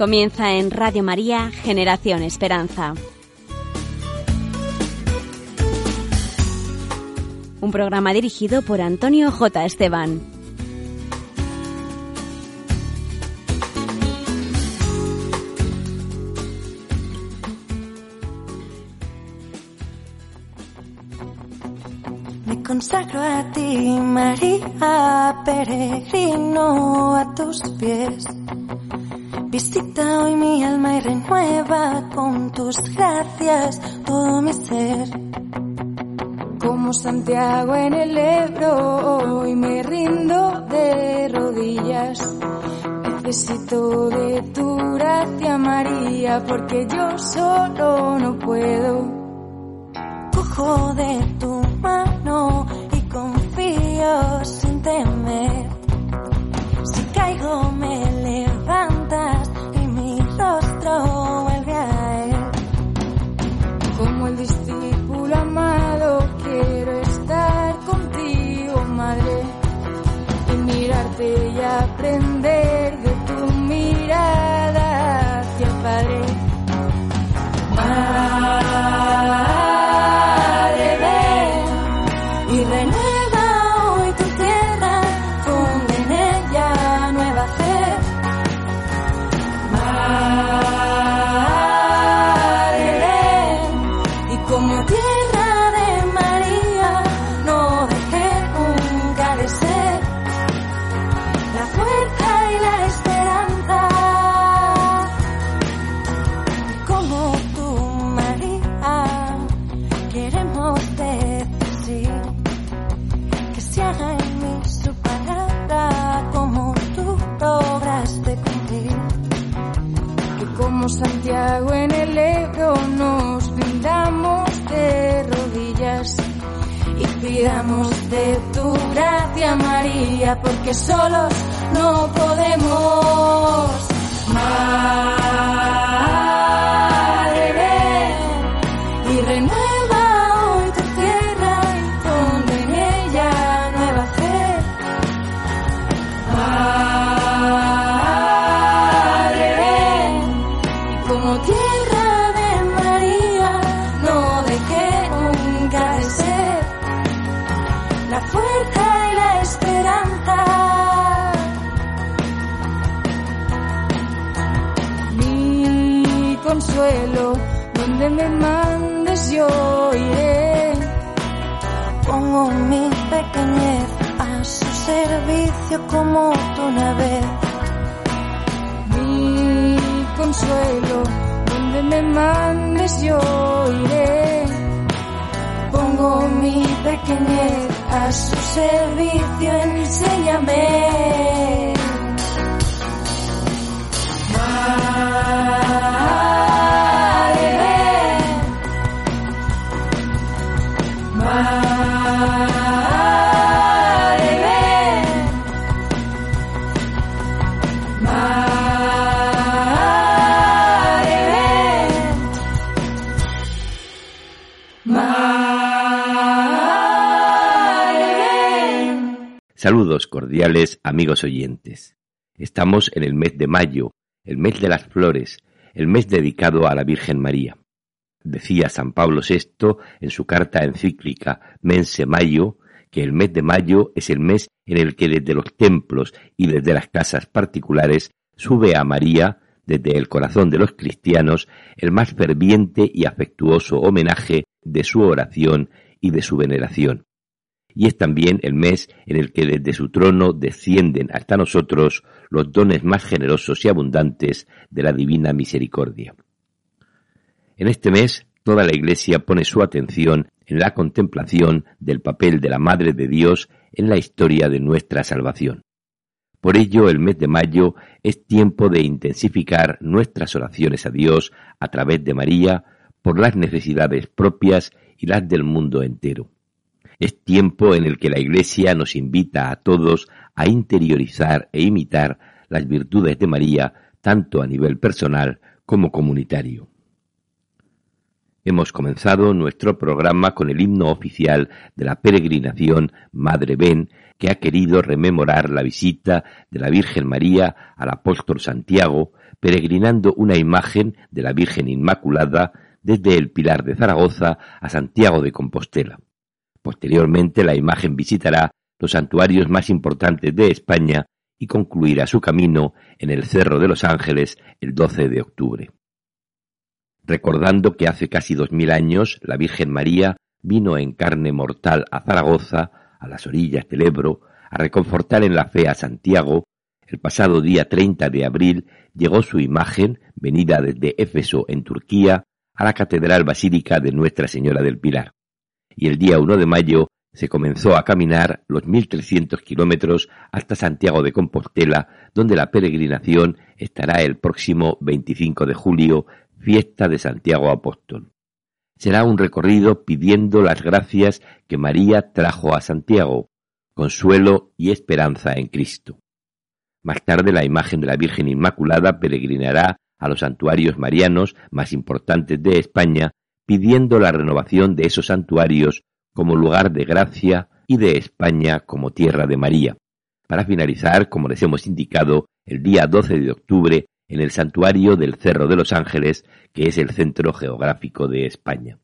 Comienza en Radio María Generación Esperanza. Un programa dirigido por Antonio J. Esteban. Me consagro a ti, María, peregrino a tus pies. Visita hoy mi alma y renueva con tus gracias todo mi ser. Como Santiago en el Ebro, hoy me rindo de rodillas. Necesito de tu gracia, María, porque yo solo no puedo. Cojo de tu mano y confío sin temer. Si caigo me y aprender a su servicio, enséñame. Saludos cordiales, amigos oyentes. Estamos en el mes de mayo, el mes de las flores, el mes dedicado a la Virgen María. Decía San Pablo VI en su carta encíclica Mense Mayo que el mes de mayo es el mes en el que desde los templos y desde las casas particulares sube a María, desde el corazón de los cristianos, el más ferviente y afectuoso homenaje de su oración y de su veneración y es también el mes en el que desde su trono descienden hasta nosotros los dones más generosos y abundantes de la divina misericordia. En este mes, toda la Iglesia pone su atención en la contemplación del papel de la Madre de Dios en la historia de nuestra salvación. Por ello, el mes de mayo es tiempo de intensificar nuestras oraciones a Dios a través de María por las necesidades propias y las del mundo entero. Es tiempo en el que la Iglesia nos invita a todos a interiorizar e imitar las virtudes de María, tanto a nivel personal como comunitario. Hemos comenzado nuestro programa con el himno oficial de la peregrinación Madre Ven, que ha querido rememorar la visita de la Virgen María al apóstol Santiago peregrinando una imagen de la Virgen Inmaculada desde el Pilar de Zaragoza a Santiago de Compostela. Posteriormente la imagen visitará los santuarios más importantes de España y concluirá su camino en el Cerro de los Ángeles el 12 de octubre. Recordando que hace casi dos mil años la Virgen María vino en carne mortal a Zaragoza, a las orillas del Ebro, a reconfortar en la fe a Santiago, el pasado día 30 de abril llegó su imagen, venida desde Éfeso en Turquía, a la Catedral Basílica de Nuestra Señora del Pilar. Y el día 1 de mayo se comenzó a caminar los 1.300 kilómetros hasta Santiago de Compostela, donde la peregrinación estará el próximo 25 de julio, fiesta de Santiago Apóstol. Será un recorrido pidiendo las gracias que María trajo a Santiago, consuelo y esperanza en Cristo. Más tarde la imagen de la Virgen Inmaculada peregrinará a los santuarios marianos más importantes de España, pidiendo la renovación de esos santuarios como lugar de gracia y de España como tierra de María, para finalizar, como les hemos indicado, el día 12 de octubre en el santuario del Cerro de los Ángeles, que es el centro geográfico de España.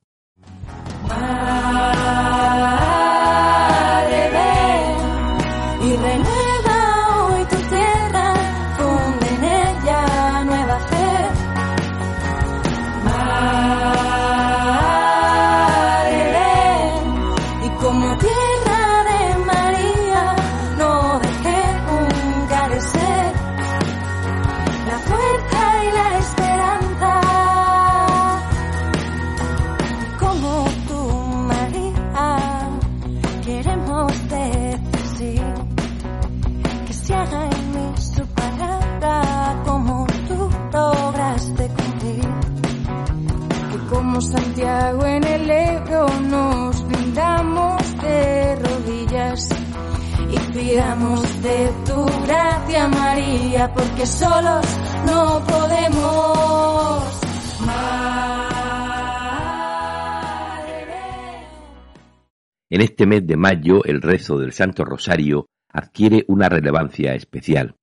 Mayo, el rezo del Santo Rosario adquiere una relevancia especial.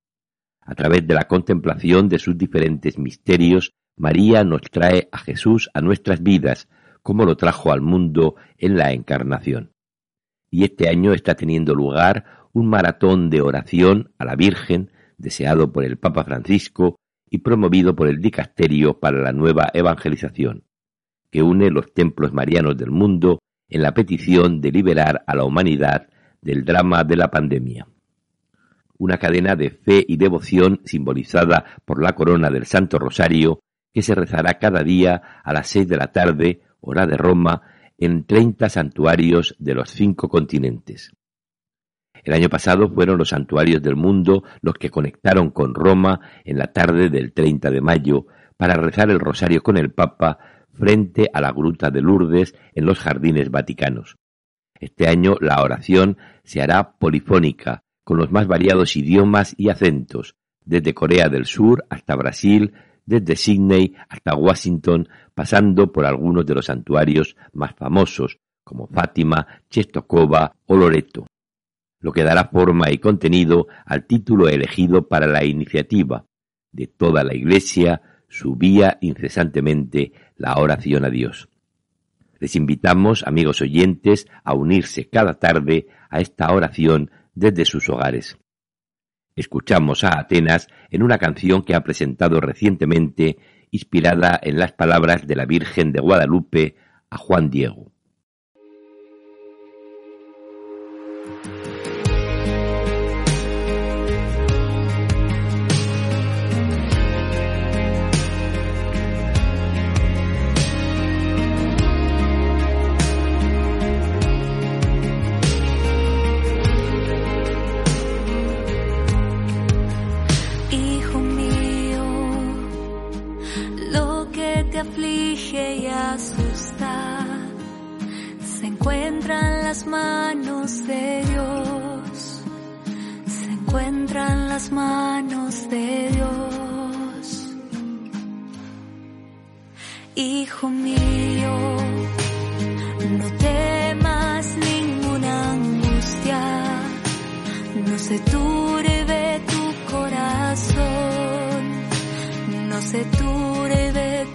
A través de la contemplación de sus diferentes misterios, María nos trae a Jesús a nuestras vidas, como lo trajo al mundo en la Encarnación. Y este año está teniendo lugar un maratón de oración a la Virgen deseado por el Papa Francisco y promovido por el Dicasterio para la Nueva Evangelización, que une los templos marianos del mundo en la petición de liberar a la humanidad del drama de la pandemia. Una cadena de fe y devoción simbolizada por la corona del Santo Rosario que se rezará cada día a las seis de la tarde, hora de Roma, en treinta santuarios de los cinco continentes. El año pasado fueron los santuarios del mundo los que conectaron con Roma en la tarde del 30 de mayo para rezar el rosario con el Papa frente a la gruta de Lourdes en los jardines vaticanos. Este año la oración se hará polifónica, con los más variados idiomas y acentos, desde Corea del Sur hasta Brasil, desde Sydney hasta Washington, pasando por algunos de los santuarios más famosos, como Fátima, Chestokova o Loreto lo que dará forma y contenido al título elegido para la iniciativa. De toda la Iglesia subía incesantemente la oración a Dios. Les invitamos, amigos oyentes, a unirse cada tarde a esta oración desde sus hogares. Escuchamos a Atenas en una canción que ha presentado recientemente, inspirada en las palabras de la Virgen de Guadalupe a Juan Diego. Manos de Dios, se encuentran las manos de Dios. Hijo mío, no temas ninguna angustia, no se turbe tu corazón, se turbe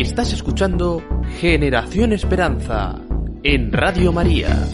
Estás escuchando Generación Esperanza en Radio María.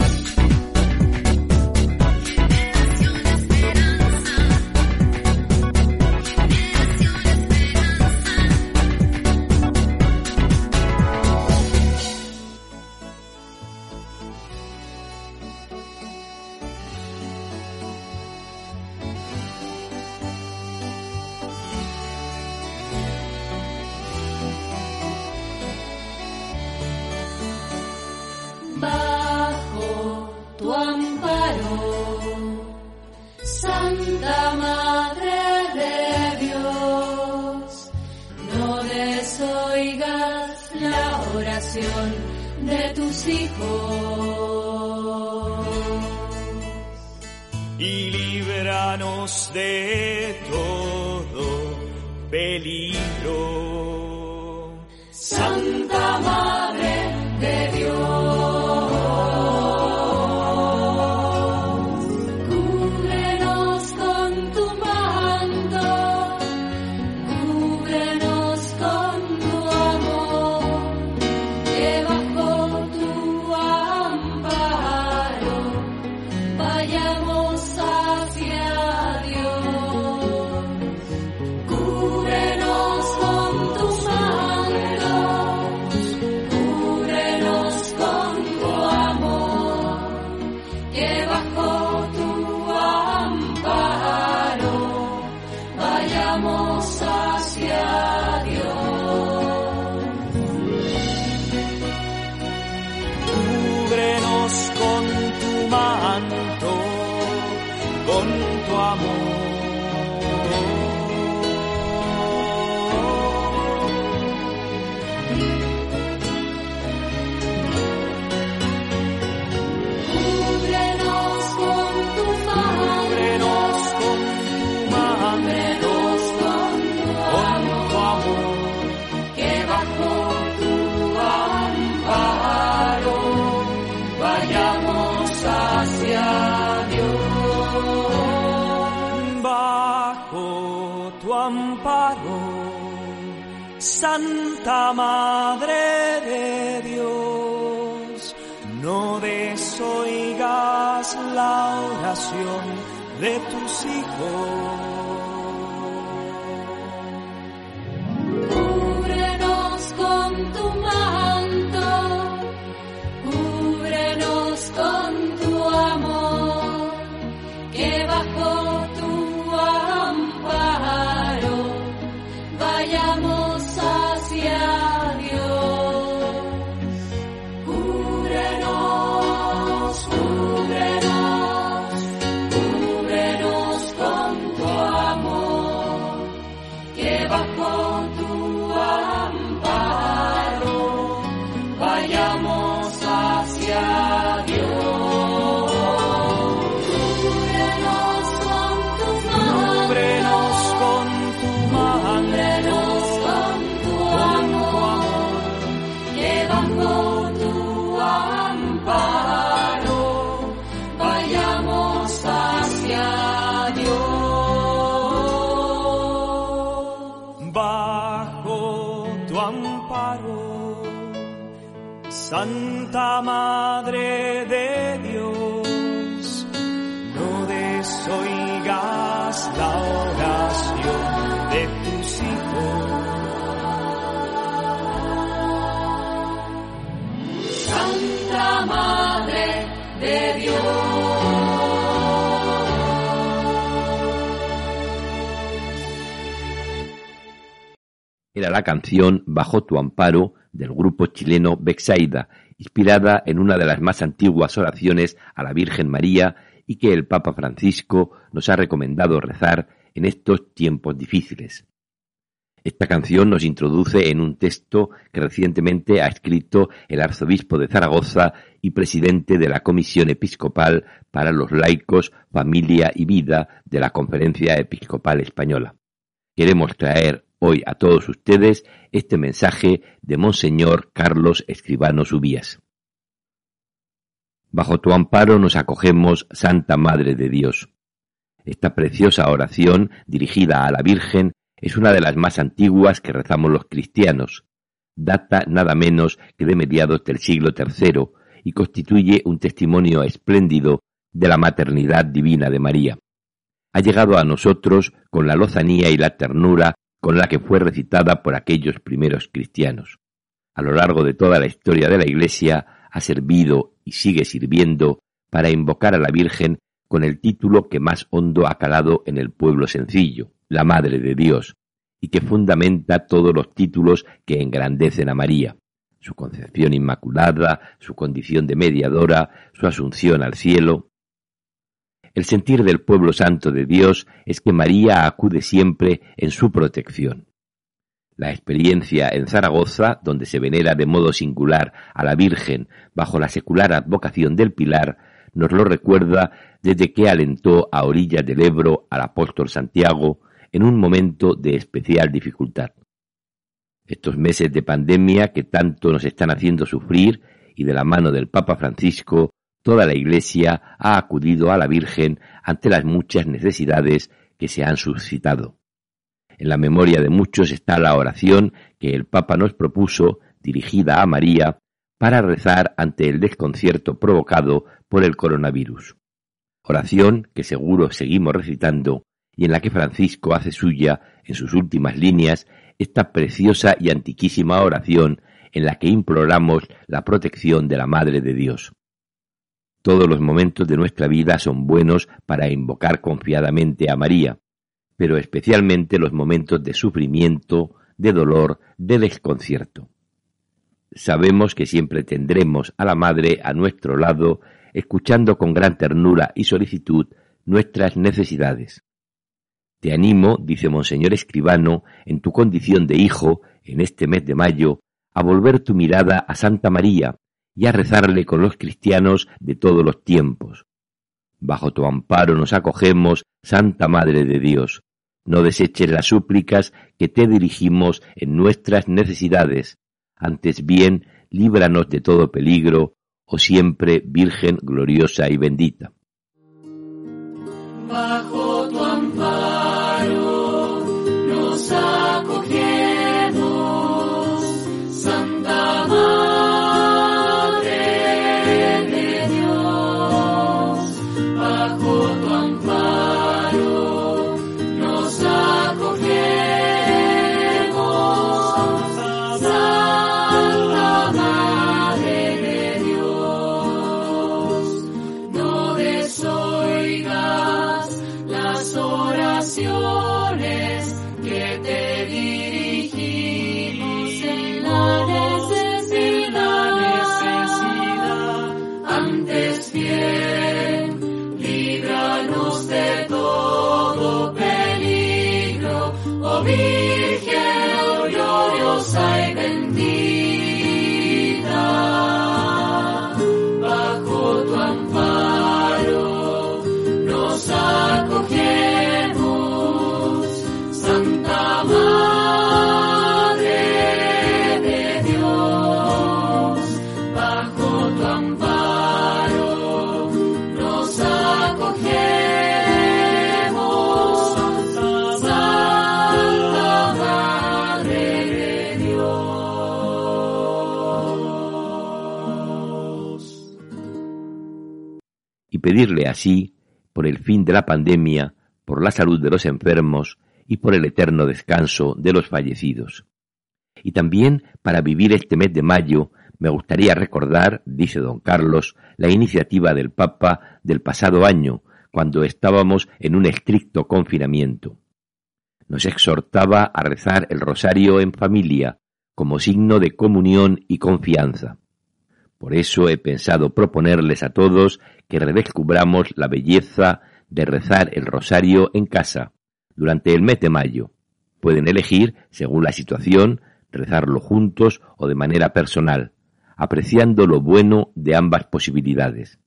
Santa Madre de Dios, no desoigas la oración de tus hijos. Santa Madre de Dios, no desoigas la oración de tus hijos. Santa Madre de Era la canción Bajo tu amparo del grupo chileno Bexaida, inspirada en una de las más antiguas oraciones a la Virgen María y que el Papa Francisco nos ha recomendado rezar en estos tiempos difíciles. Esta canción nos introduce en un texto que recientemente ha escrito el arzobispo de Zaragoza y presidente de la Comisión Episcopal para los Laicos, Familia y Vida de la Conferencia Episcopal Española. Queremos traer hoy a todos ustedes este mensaje de Monseñor Carlos Escribano Subías. Bajo tu amparo nos acogemos, Santa Madre de Dios. Esta preciosa oración dirigida a la Virgen es una de las más antiguas que rezamos los cristianos. Data nada menos que de mediados del siglo III y constituye un testimonio espléndido de la maternidad divina de María. Ha llegado a nosotros con la lozanía y la ternura con la que fue recitada por aquellos primeros cristianos. A lo largo de toda la historia de la Iglesia ha servido y sigue sirviendo para invocar a la Virgen con el título que más hondo ha calado en el pueblo sencillo, la Madre de Dios, y que fundamenta todos los títulos que engrandecen a María, su concepción inmaculada, su condición de mediadora, su asunción al cielo. El sentir del pueblo santo de Dios es que María acude siempre en su protección. La experiencia en Zaragoza, donde se venera de modo singular a la Virgen bajo la secular advocación del Pilar, nos lo recuerda desde que alentó a orillas del Ebro al apóstol Santiago en un momento de especial dificultad. Estos meses de pandemia que tanto nos están haciendo sufrir y de la mano del Papa Francisco, toda la Iglesia ha acudido a la Virgen ante las muchas necesidades que se han suscitado. En la memoria de muchos está la oración que el Papa nos propuso, dirigida a María, para rezar ante el desconcierto provocado por el coronavirus. Oración que seguro seguimos recitando y en la que Francisco hace suya, en sus últimas líneas, esta preciosa y antiquísima oración en la que imploramos la protección de la Madre de Dios. Todos los momentos de nuestra vida son buenos para invocar confiadamente a María, pero especialmente los momentos de sufrimiento, de dolor, de desconcierto. Sabemos que siempre tendremos a la Madre a nuestro lado, escuchando con gran ternura y solicitud nuestras necesidades. Te animo, dice Monseñor Escribano, en tu condición de hijo, en este mes de mayo, a volver tu mirada a Santa María y a rezarle con los cristianos de todos los tiempos. Bajo tu amparo nos acogemos, Santa Madre de Dios. No deseches las súplicas que te dirigimos en nuestras necesidades. Antes bien, líbranos de todo peligro, oh siempre Virgen gloriosa y bendita. Y pedirle así por el fin de la pandemia, por la salud de los enfermos y por el eterno descanso de los fallecidos. Y también para vivir este mes de mayo me gustaría recordar, dice don Carlos, la iniciativa del Papa del pasado año, cuando estábamos en un estricto confinamiento. Nos exhortaba a rezar el rosario en familia, como signo de comunión y confianza. Por eso he pensado proponerles a todos que redescubramos la belleza de rezar el rosario en casa durante el mes de mayo. Pueden elegir, según la situación, rezarlo juntos o de manera personal, apreciando lo bueno de ambas posibilidades.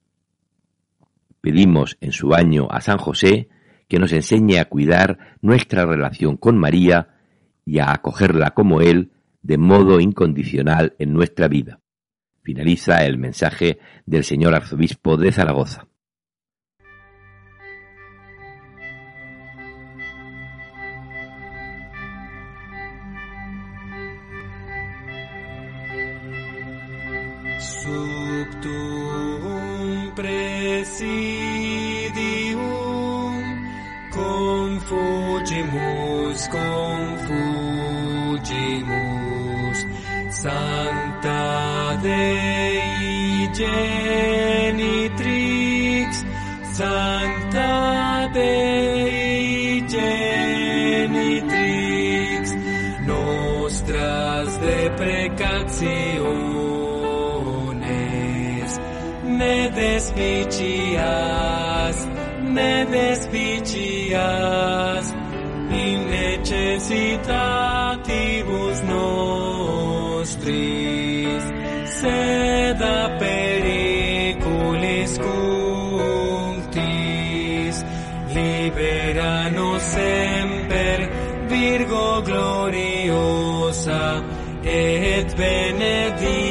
Pedimos en su año a San José que nos enseñe a cuidar nuestra relación con María y a acogerla como Él de modo incondicional en nuestra vida. Finaliza el mensaje del señor arzobispo de Zaragoza. Subtum presidium confugimus, confugimus, Sancta Dei Genitrix, Sancta Dei Genitrix, nostras deprecationes, ne despicias, ne despicias, in necessitatibus sed a periculis cultis, libera nos semper, Virgo gloriosa, et benedicta.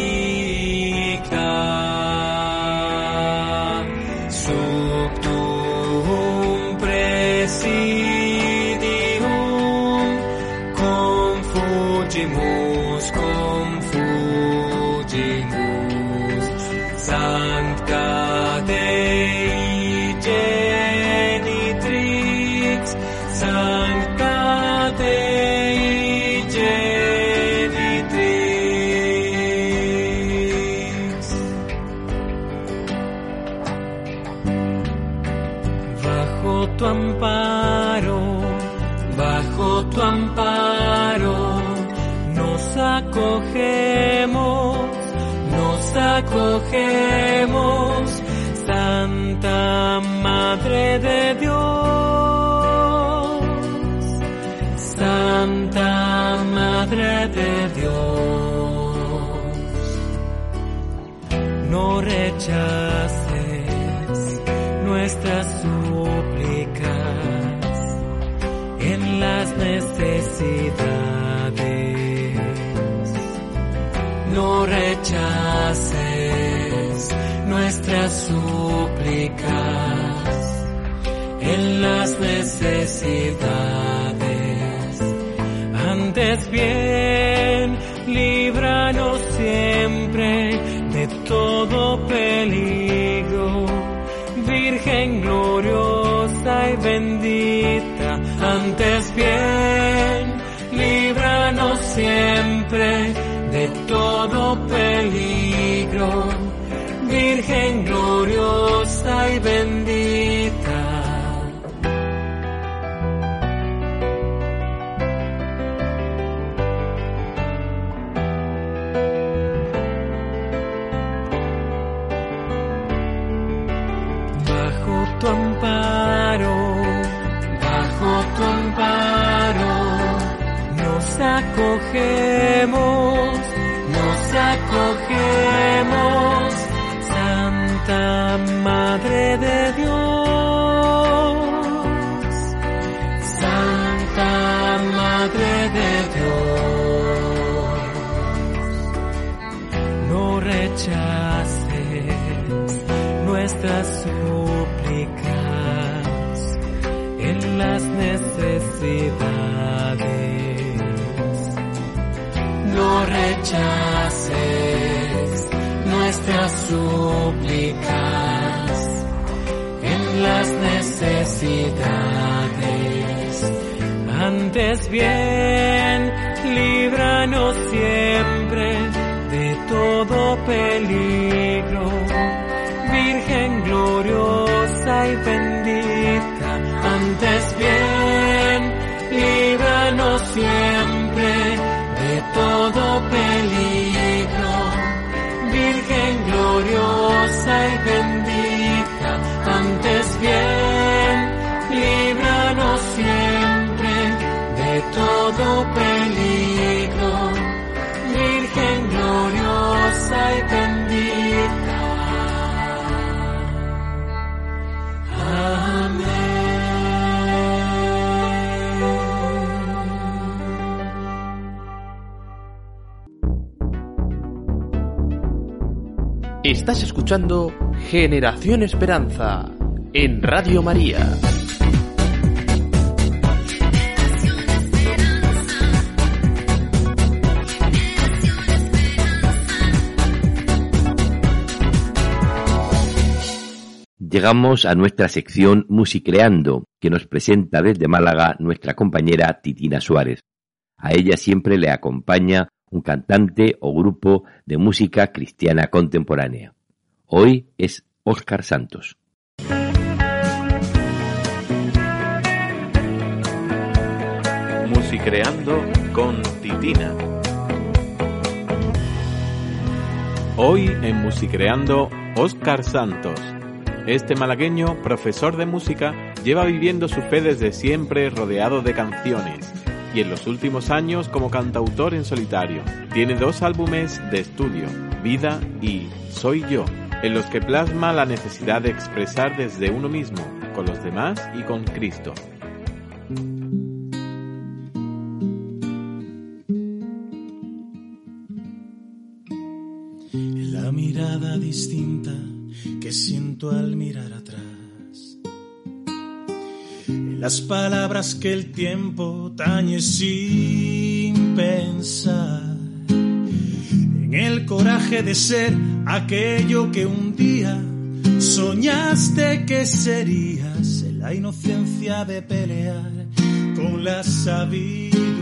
Madre de Dios, Santa Madre de Dios, no rechaces nuestras súplicas en las necesidades. No rechaces nuestras súplicas en las necesidades. Antes bien, líbranos siempre de todo peligro. Virgen gloriosa y bendita, antes bien, líbranos siempre de todo peligro. Virgen gloriosa y bendita. Acogemos, nos acogemos, Santa Madre de Dios, Santa Madre de Dios, no rechaces nuestras súplicas en las necesidades. No rechaces nuestras súplicas necesidades. Antes bien, líbranos siempre de todo peligro. Virgen gloriosa y bendita, antes bien, líbranos siempre Estás escuchando Generación Esperanza en Radio María. Llegamos a nuestra sección Musicreando, que nos presenta desde Málaga nuestra compañera Titina Suárez. A ella siempre le acompaña un cantante o grupo de música cristiana contemporánea. Hoy es Óscar Santos. Musicreando con Titina. Hoy en Musicreando, Óscar Santos. Este malagueño, profesor de música, lleva viviendo su fe desde siempre rodeado de canciones y en los últimos años como cantautor en solitario. Tiene dos álbumes de estudio, Vida y Soy yo, en los que plasma la necesidad de expresar desde uno mismo, con los demás y con Cristo. La mirada distinta que siento al mirar atrás. Las palabras que el tiempo tañe sin pensar. En el coraje de ser aquello que un día soñaste que serías. En la inocencia de pelear con la sabiduría.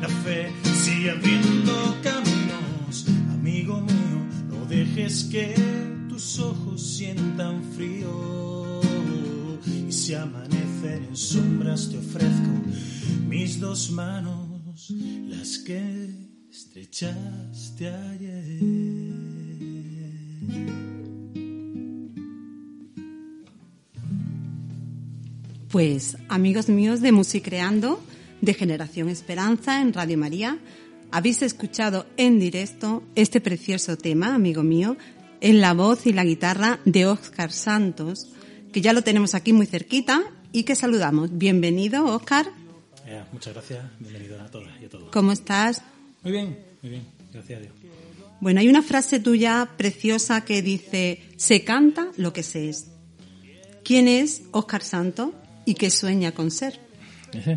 La fe sigue abriendo caminos. Amigo mío, no dejes que tus ojos sientan frío. Y si amanecen en sombras te ofrezco mis dos manos, las que estrechaste ayer. Pues amigos míos de Musicreando, de Generación Esperanza en Radio María, habéis escuchado en directo este precioso tema, amigo mío, en la voz y la guitarra de Óscar Santos, que ya lo tenemos aquí muy cerquita y que saludamos. Bienvenido, Óscar. Eh, muchas gracias, bienvenido a todas y a todos. ¿Cómo estás? Muy bien, muy bien, gracias a Dios. Bueno, hay una frase tuya preciosa que dice, se canta lo que se es. ¿Quién es Óscar Santos y qué sueña con ser?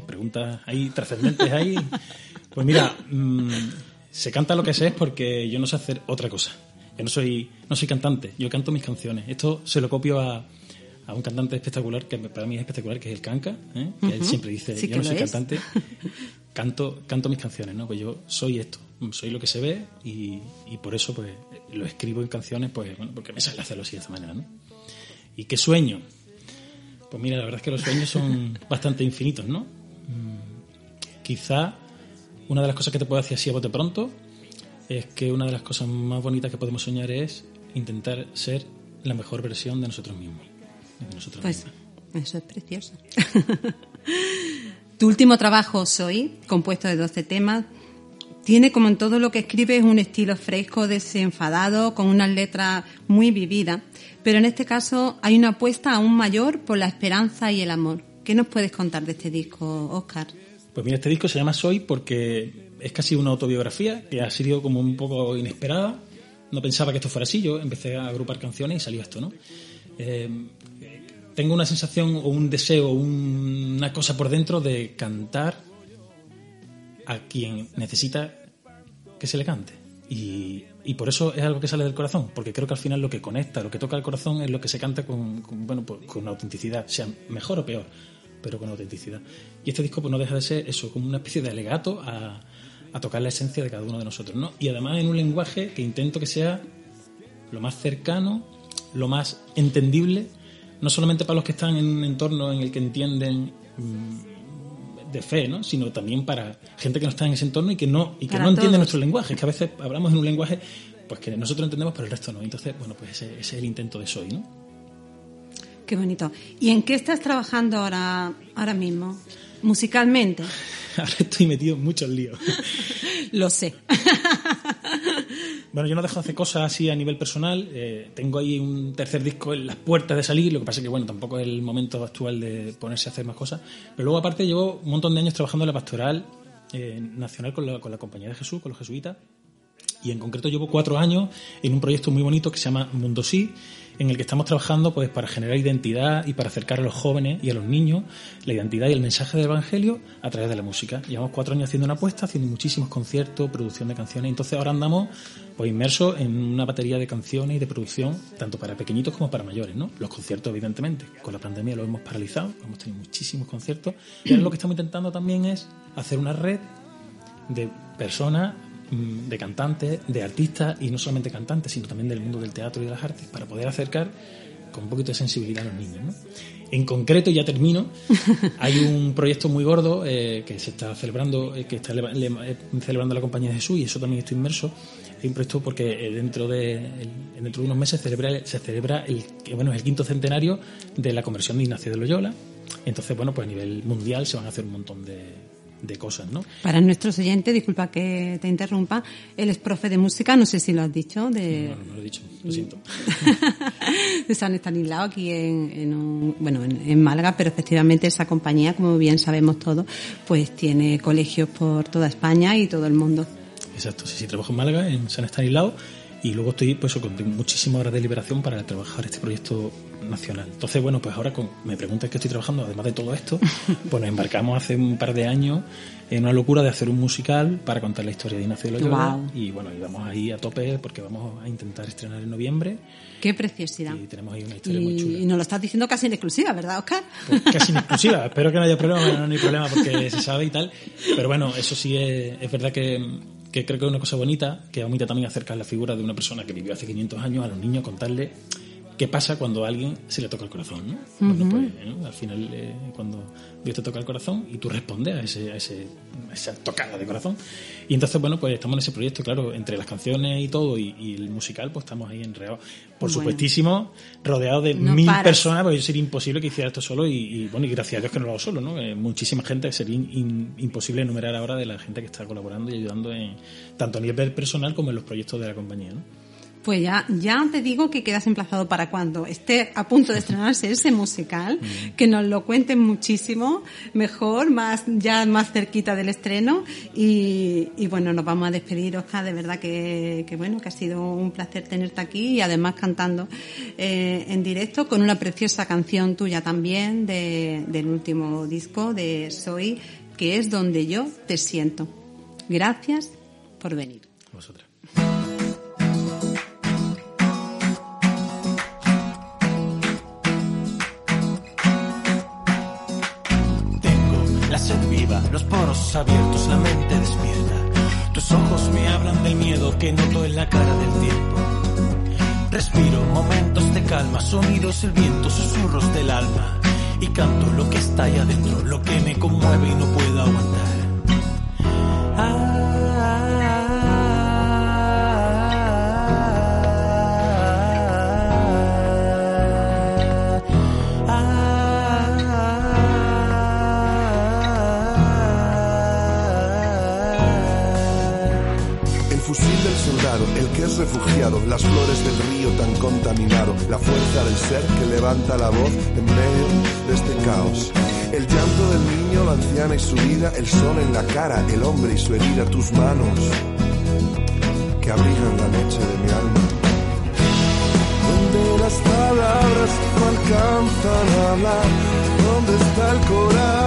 Preguntas ahí trascendentes ahí. Pues mira, mm, se canta lo que sé es porque yo no sé hacer otra cosa. Yo no soy, no soy cantante, yo canto mis canciones. Esto se lo copio a, a un cantante espectacular, que para mí es espectacular, que es el Canca, ¿eh? que él siempre dice, Sí yo no soy es. cantante, canto, canto mis canciones, ¿no? Pues yo soy esto, soy lo que se ve y, y por eso pues lo escribo en canciones, pues bueno, porque me sale hacerlo así de esta manera, ¿no? ¿Y qué sueño? Pues mira, la verdad es que los sueños son bastante infinitos, ¿no? Mm, Quizá una de las cosas que te puedo decir así a bote pronto es que una de las cosas más bonitas que podemos soñar es intentar ser la mejor versión de nosotros mismos. De nosotros Pues mismos. eso es precioso. tu último trabajo, Soy, compuesto de 12 temas, tiene como en todo lo que escribes un estilo fresco, desenfadado, con unas letras muy vividas, pero en este caso hay una apuesta aún mayor por la esperanza y el amor. ¿Qué nos puedes contar de este disco, Oscar? Pues mira, este disco se llama Soy porque es casi una autobiografía que ha sido como un poco inesperada. No pensaba que esto fuera así. Yo empecé a agrupar canciones y salió esto, ¿no? Eh, tengo una sensación o un deseo, un- una cosa por dentro de cantar a quien necesita que se le cante. Y, y por eso es algo que sale del corazón, porque creo que al final lo que conecta, lo que toca el corazón es lo que se canta con, bueno, pues, con autenticidad, sea mejor o peor, pero con autenticidad. Y este disco pues no deja de ser eso, como una especie de alegato a, a tocar la esencia de cada uno de nosotros, ¿no? Y además en un lenguaje que intento que sea lo más cercano, lo más entendible, no solamente para los que están en un entorno en el que entienden mm, de fe, ¿no? sino también para gente que no está en ese entorno y que no, y que Para no entiende todos. nuestro lenguaje, que a veces hablamos en un lenguaje pues que nosotros entendemos pero el resto no. Entonces, bueno, pues ese, ese es el intento de Soy, ¿no? Qué bonito. ¿Y en qué estás trabajando ahora, ahora mismo? Musicalmente. Ahora estoy metido en muchos líos. Lo sé. Bueno, yo no dejo de hacer cosas así a nivel personal. eh, tengo ahí un tercer disco en las puertas de salir. Lo que pasa es que, bueno, tampoco es el momento actual de ponerse a hacer más cosas. Pero luego, aparte, llevo un montón de años trabajando en la pastoral eh, nacional con la, con la Compañía de Jesús, con los jesuitas. Y en concreto llevo cuatro años en un proyecto muy bonito que se llama Mundo Sí, en el que estamos trabajando pues para generar identidad y para acercar a los jóvenes y a los niños la identidad y el mensaje del Evangelio a través de la música. Llevamos cuatro años haciendo una apuesta, haciendo muchísimos conciertos, producción de canciones. Entonces ahora andamos pues inmersos en una batería de canciones y de producción, tanto para pequeñitos como para mayores, ¿no? Los conciertos, evidentemente. Con la pandemia lo hemos paralizado, hemos tenido muchísimos conciertos. Y ahora lo que estamos intentando también es hacer una red de personas, de cantantes, de artistas, y no solamente cantantes, sino también del mundo del teatro y de las artes, para poder acercar con un poquito de sensibilidad a los niños. ¿no? En concreto, ya termino, hay un proyecto muy gordo eh, que se está celebrando, eh, que está le- eh, celebrando la Compañía de Jesús, y eso también estoy inmerso. Hay un proyecto porque dentro de, el- dentro de unos meses celebra, se celebra el, bueno, es el quinto centenario de la conversión de Ignacio de Loyola. Entonces, bueno, pues a nivel mundial se van a hacer un montón de, de cosas, ¿no? Para nuestros oyentes, disculpa que te interrumpa, él es profe de música, no sé si lo has dicho, de, No, no, no lo he dicho, lo siento. de San Estanislao aquí en, en un- bueno, en, en Málaga, pero efectivamente esa compañía, como bien sabemos todos, pues tiene colegios por toda España y todo el mundo. Exacto, sí, sí, trabajo en Málaga, en San Estanislao, y luego estoy pues con muchísimas horas de liberación para trabajar este proyecto nacional. Entonces, bueno, pues ahora con, me preguntas qué estoy trabajando, además de todo esto, pues nos embarcamos hace un par de años en una locura de hacer un musical para contar la historia de Ignacio de Loyola. Guau. Y bueno, y vamos ahí a tope porque vamos a intentar estrenar en noviembre Qué preciosidad. y tenemos ahí una historia muy Y, chula. y nos lo estás diciendo casi en exclusiva, ¿verdad, Oscar? Pues casi en exclusiva. Espero que no haya problema, bueno, no hay problema porque se sabe y tal. Pero bueno, eso sí es, es verdad que, que creo que es una cosa bonita, que bonita también acercar la figura de una persona que vivió hace 500 años a los niños, contarle qué pasa cuando a alguien se le toca el corazón, ¿no? Bueno, pues, ¿no? al final, eh, cuando Dios te toca el corazón y tú respondes a, ese, a, ese, a esa tocada de corazón. Y entonces, bueno, pues estamos en ese proyecto, claro, entre las canciones y todo y, y el musical, pues estamos ahí enredados. Por Bueno. supuestísimo, rodeados de No mil paras. personas, porque sería imposible que hiciera esto solo y, y, bueno, y gracias a Dios que no lo hago solo, ¿no? Eh, muchísima gente, sería in- in- imposible enumerar ahora de la gente que está colaborando y ayudando en, tanto a nivel personal como en los proyectos de la compañía, ¿no? Pues ya, ya te digo que quedas emplazado para cuando esté a punto de estrenarse ese musical, que nos lo cuenten muchísimo, mejor, más, ya más cerquita del estreno. Y, y bueno, nos vamos a despedir, Oscar, de verdad que, que bueno, que ha sido un placer tenerte aquí y además cantando eh, en directo con una preciosa canción tuya también de, del último disco de Soy, que es donde yo te siento. Gracias por venir. Abiertos, la mente despierta. Tus ojos me hablan del miedo que noto en la cara del tiempo. Respiro momentos de calma, sonidos, el viento, susurros del alma. Y canto lo que está ahí adentro, lo que me conmueve y no puedo aguantar. El el que es refugiado, las flores del río tan contaminado, la fuerza del ser que levanta la voz en medio de este caos. El llanto del niño, la anciana y su vida, el sol en la cara, el hombre y su herida, tus manos que abrigan la noche de mi alma. donde las palabras no alcanzan a hablar, donde está el corazón.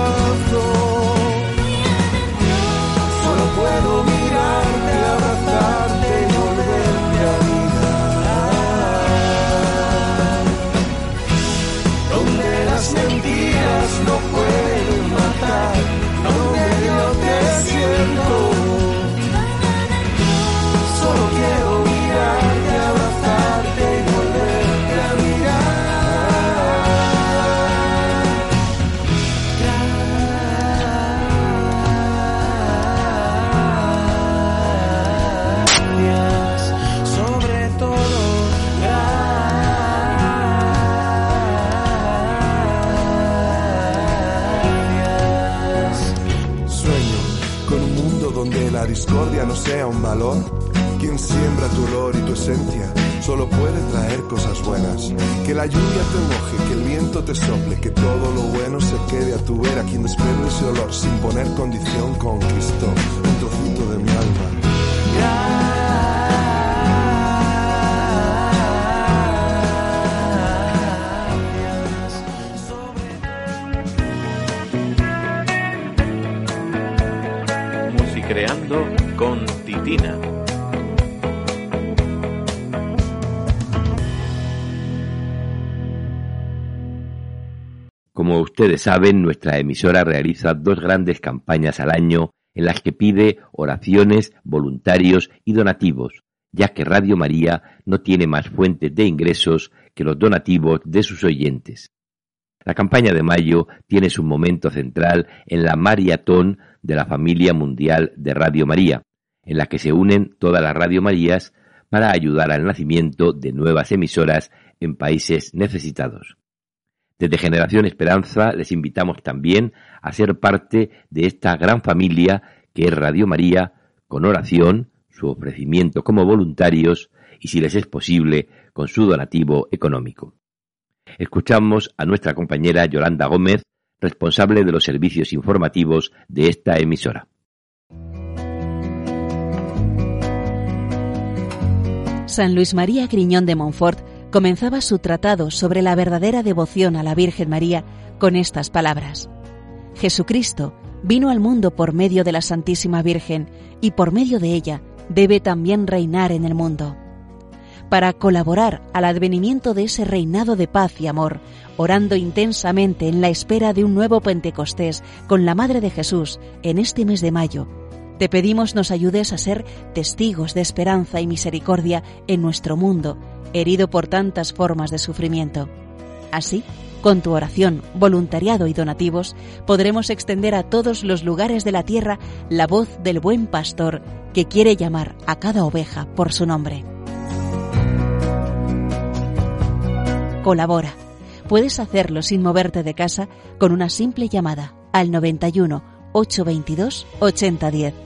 Sea un valor. Quien siembra tu olor y tu esencia solo puede traer cosas buenas. Que la lluvia te moje, que el viento te sople, que todo lo bueno se quede a tu vera. Quien desprende ese olor sin poner condición conquistó un trocito de mi alma. Ustedes saben, nuestra emisora realiza dos grandes campañas al año en las que pide oraciones, voluntarios y donativos, ya que Radio María no tiene más fuentes de ingresos que los donativos de sus oyentes. La campaña de mayo tiene su momento central en la maratón de la familia mundial de Radio María, en la que se unen todas las Radio Marías para ayudar al nacimiento de nuevas emisoras en países necesitados. Desde Generación Esperanza les invitamos también a ser parte de esta gran familia que es Radio María, con oración, su ofrecimiento como voluntarios y, si les es posible, con su donativo económico. Escuchamos a nuestra compañera Yolanda Gómez, responsable de los servicios informativos de esta emisora. San Luis María Griñón de Montfort comenzaba su tratado sobre la verdadera devoción a la Virgen María con estas palabras. Jesucristo vino al mundo por medio de la Santísima Virgen y por medio de ella debe también reinar en el mundo. Para colaborar al advenimiento de ese reinado de paz y amor, orando intensamente en la espera de un nuevo Pentecostés con la Madre de Jesús en este mes de mayo, te pedimos nos ayudes a ser testigos de esperanza y misericordia en nuestro mundo, herido por tantas formas de sufrimiento. Así, con tu oración, voluntariado y donativos, podremos extender a todos los lugares de la tierra la voz del buen pastor que quiere llamar a cada oveja por su nombre. Colabora. Puedes hacerlo sin moverte de casa con una simple llamada al 91 822 8010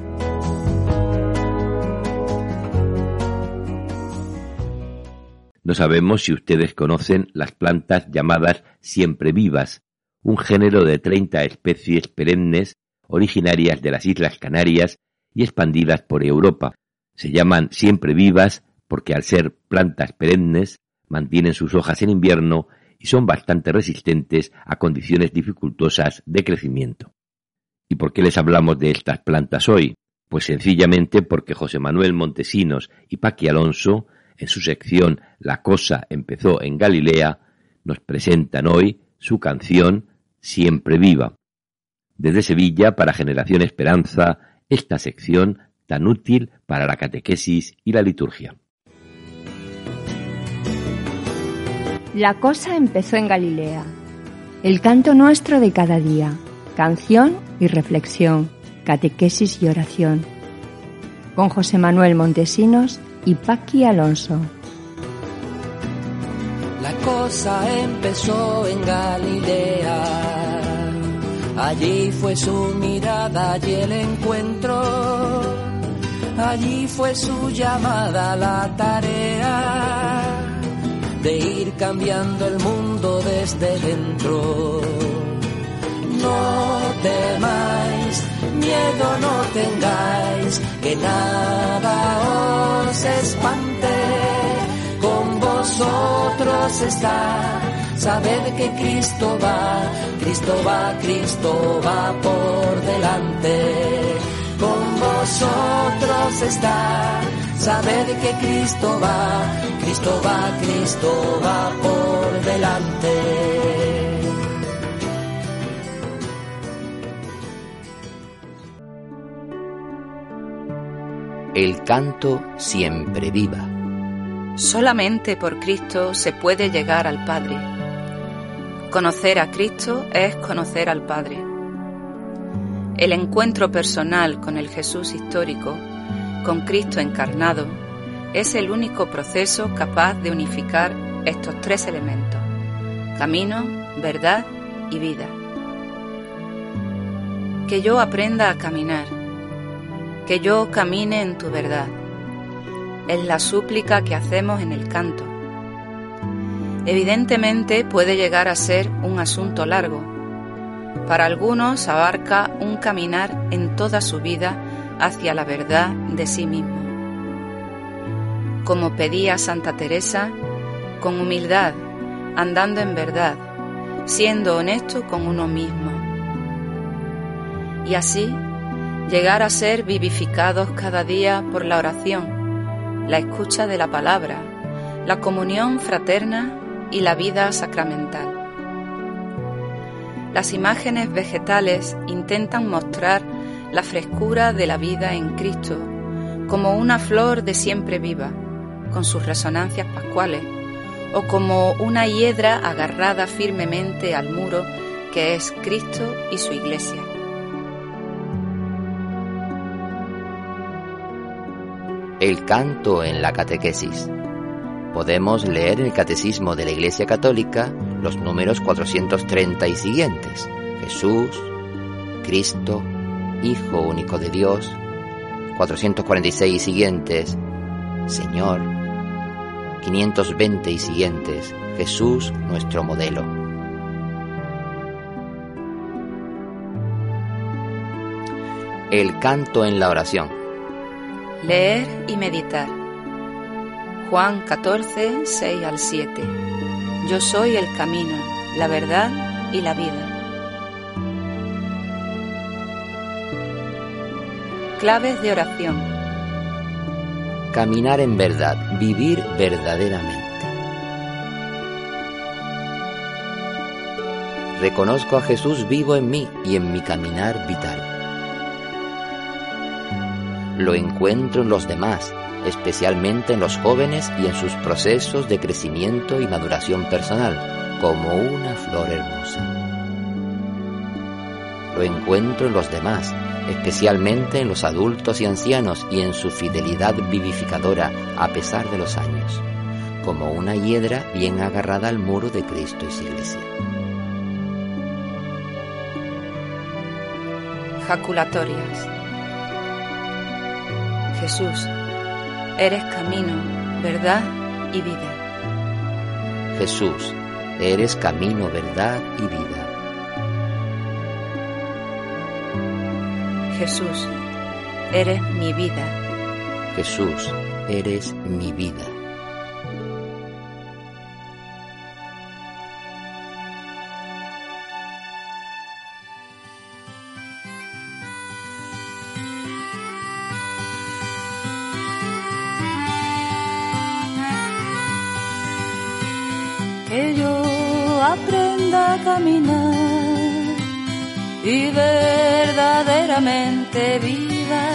No sabemos si ustedes conocen las plantas llamadas siempre vivas, un género de 30 especies perennes originarias de las Islas Canarias y expandidas por Europa. Se llaman siempre vivas porque al ser plantas perennes mantienen sus hojas en invierno y son bastante resistentes a condiciones dificultosas de crecimiento. ¿Y por qué les hablamos de estas plantas hoy? Pues sencillamente porque José Manuel Montesinos y Paqui Alonso, en su sección La cosa empezó en Galilea, nos presentan hoy su canción Siempre viva. Desde Sevilla, para Generación Esperanza, esta sección tan útil para la catequesis y la liturgia. La cosa empezó en Galilea. El canto nuestro de cada día. Canción y reflexión. Catequesis y oración. Con José Manuel Montesinos y Paqui Alonso. La cosa empezó en Galilea. Allí fue su mirada y el encuentro. Allí fue su llamada, la tarea de ir cambiando el mundo desde dentro. No temáis, miedo no tengáis, que nada os espante. Con vosotros está, sabed que Cristo va, Cristo va, Cristo va por delante. Con vosotros está, sabed que Cristo va, Cristo va, Cristo va por delante. El canto siempre viva. Solamente por Cristo se puede llegar al Padre. Conocer a Cristo es conocer al Padre. El encuentro personal con el Jesús histórico, con Cristo encarnado, es el único proceso capaz de unificar estos tres elementos, camino, verdad y vida. Que yo aprenda a caminar, que yo camine en tu verdad. Es la súplica que hacemos en el canto. Evidentemente puede llegar a ser un asunto largo. Para algunos abarca un caminar en toda su vida hacia la verdad de sí mismo. Como pedía Santa Teresa, con humildad, andando en verdad, siendo honesto con uno mismo. Y así llegar a ser vivificados cada día por la oración, la escucha de la palabra, la comunión fraterna y la vida sacramental. Las imágenes vegetales intentan mostrar la frescura de la vida en Cristo como una flor de siempre viva, con sus resonancias pascuales, o como una hiedra agarrada firmemente al muro que es Cristo y su iglesia. El canto en la catequesis. Podemos leer en el Catecismo de la Iglesia Católica los números 430 y siguientes. Jesús, Cristo, Hijo único de Dios. 446 y siguientes. Señor. 520 y siguientes. Jesús, nuestro modelo. El canto en la oración. Leer y meditar. Juan 14, 6 al 7. Yo soy el camino, la verdad y la vida. Claves de oración. Caminar en verdad, vivir verdaderamente. Reconozco a Jesús vivo en mí y en mi caminar vital. Lo encuentro en los demás, especialmente en los jóvenes y en sus procesos de crecimiento y maduración personal, como una flor hermosa. Lo encuentro en los demás, especialmente en los adultos y ancianos y en su fidelidad vivificadora a pesar de los años, como una hiedra bien agarrada al muro de Cristo y su iglesia. Jaculatorias. Jesús, eres camino, verdad y vida. Jesús, eres camino, verdad y vida. Jesús, eres mi vida. Jesús, eres mi vida. Viva,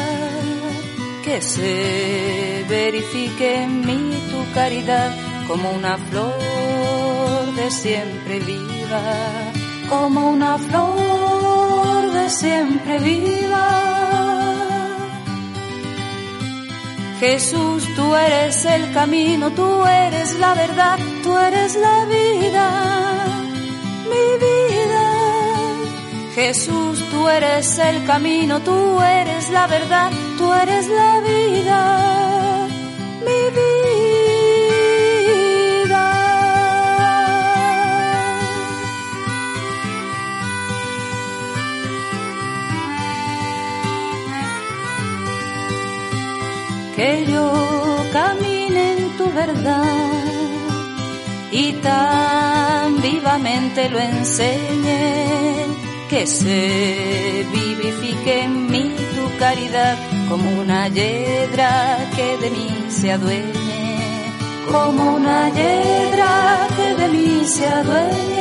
que se verifique en mí tu caridad como una flor de siempre viva, como una flor de siempre viva. Jesús, tú eres el camino, tú eres la verdad, tú eres la vida, mi vida. Jesús, tú eres el camino, tú eres la verdad, tú eres la vida, mi vida. Que yo camine en tu verdad y tan vivamente lo enseñe que se vivifique en mí tu caridad como una yedra que de mí se adueñe, como una yedra que de mí se adueñe.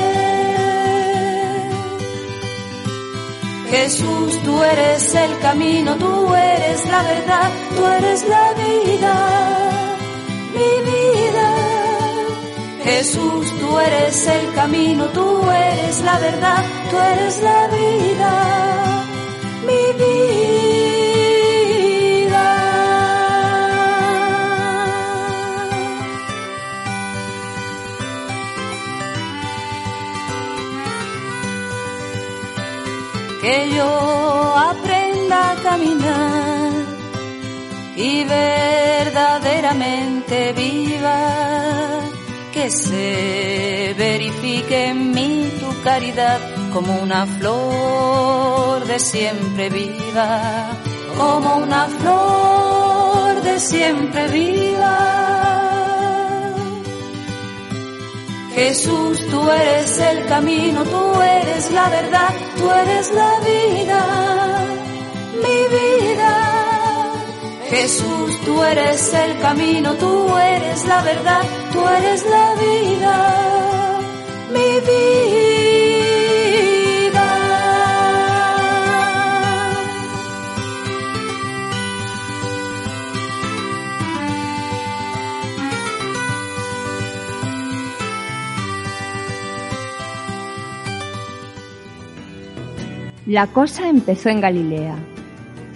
Jesús, tú eres el camino, tú eres la verdad, tú eres la vida, mi vida. Jesús, tú eres el camino, tú eres la verdad, tú eres la vida, mi vida. Que yo aprenda a caminar y verdaderamente viva que se verifique en mí tu caridad como una flor de siempre viva, como una flor de siempre viva. Jesús, tú eres el camino, tú eres la verdad, tú eres la vida, mi vida. Jesús, tú eres el camino, tú eres la verdad, tú eres la vida, mi vida. La cosa empezó en Galilea.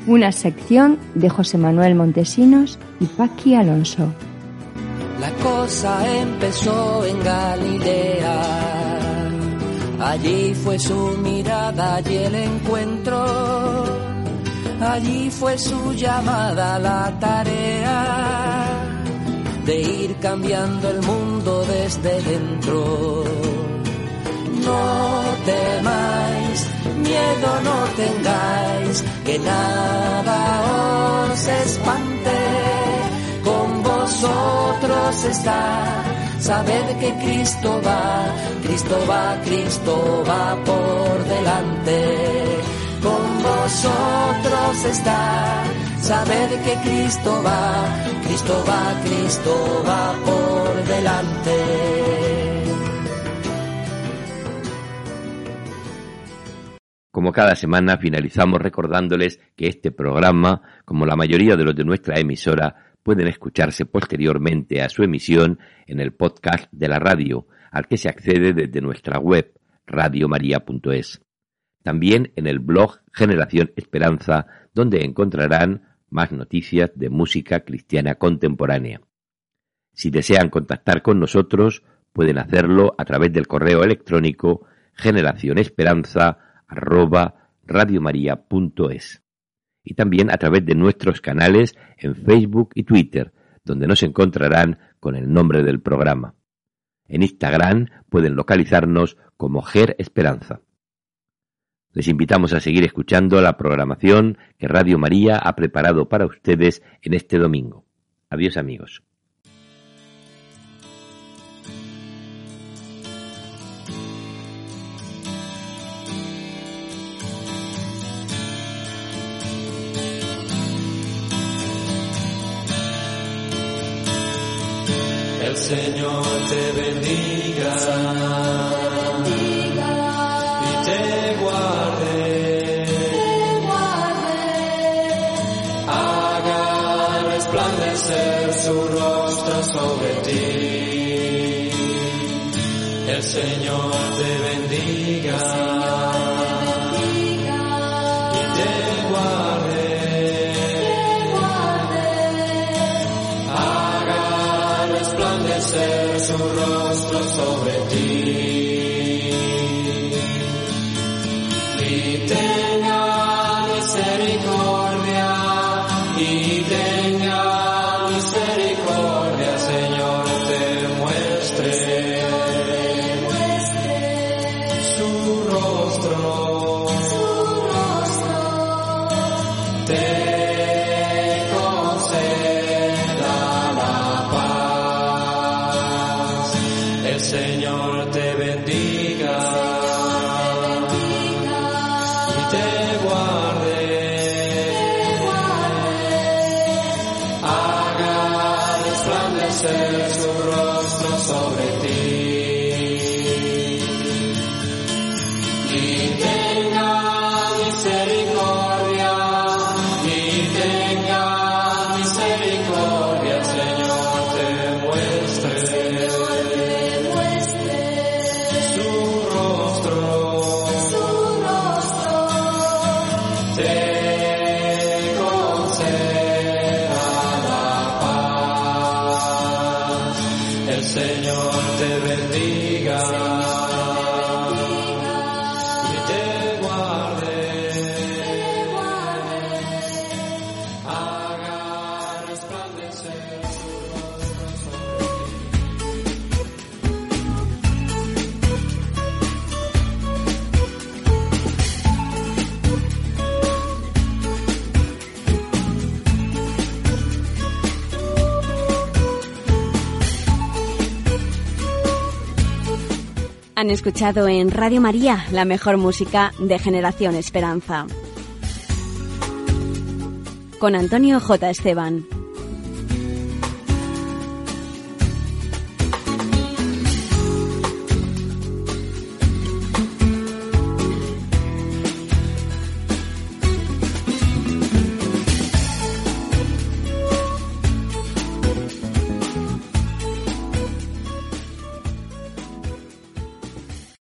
Una sección de José Manuel Montesinos y Paqui Alonso. La cosa empezó en Galilea. Allí fue su mirada y el encuentro. Allí fue su llamada a la tarea de ir cambiando el mundo desde dentro. No temáis, miedo no tengáis, que nada os espante. Con vosotros está, sabed que Cristo va, Cristo va, Cristo va por delante. Con vosotros está, sabed que Cristo va, Cristo va, Cristo va por delante. Como cada semana finalizamos recordándoles que este programa, como la mayoría de los de nuestra emisora, pueden escucharse posteriormente a su emisión en el podcast de la radio, al que se accede desde nuestra web radiomaria.es. También en el blog Generación Esperanza, donde encontrarán más noticias de música cristiana contemporánea. Si desean contactar con nosotros, pueden hacerlo a través del correo electrónico generacionesperanza arroba radiomaria.es y también a través de nuestros canales en Facebook y Twitter, donde nos encontrarán con el nombre del programa. En Instagram pueden localizarnos como Ger Esperanza. Les invitamos a seguir escuchando la programación que Radio María ha preparado para ustedes en este domingo. Adiós amigos. El Señor te bendiga, y te guarde, haga resplandecer su rostro sobre ti. El Señor escuchado en Radio María la mejor música de Generación Esperanza. Con Antonio J. Esteban.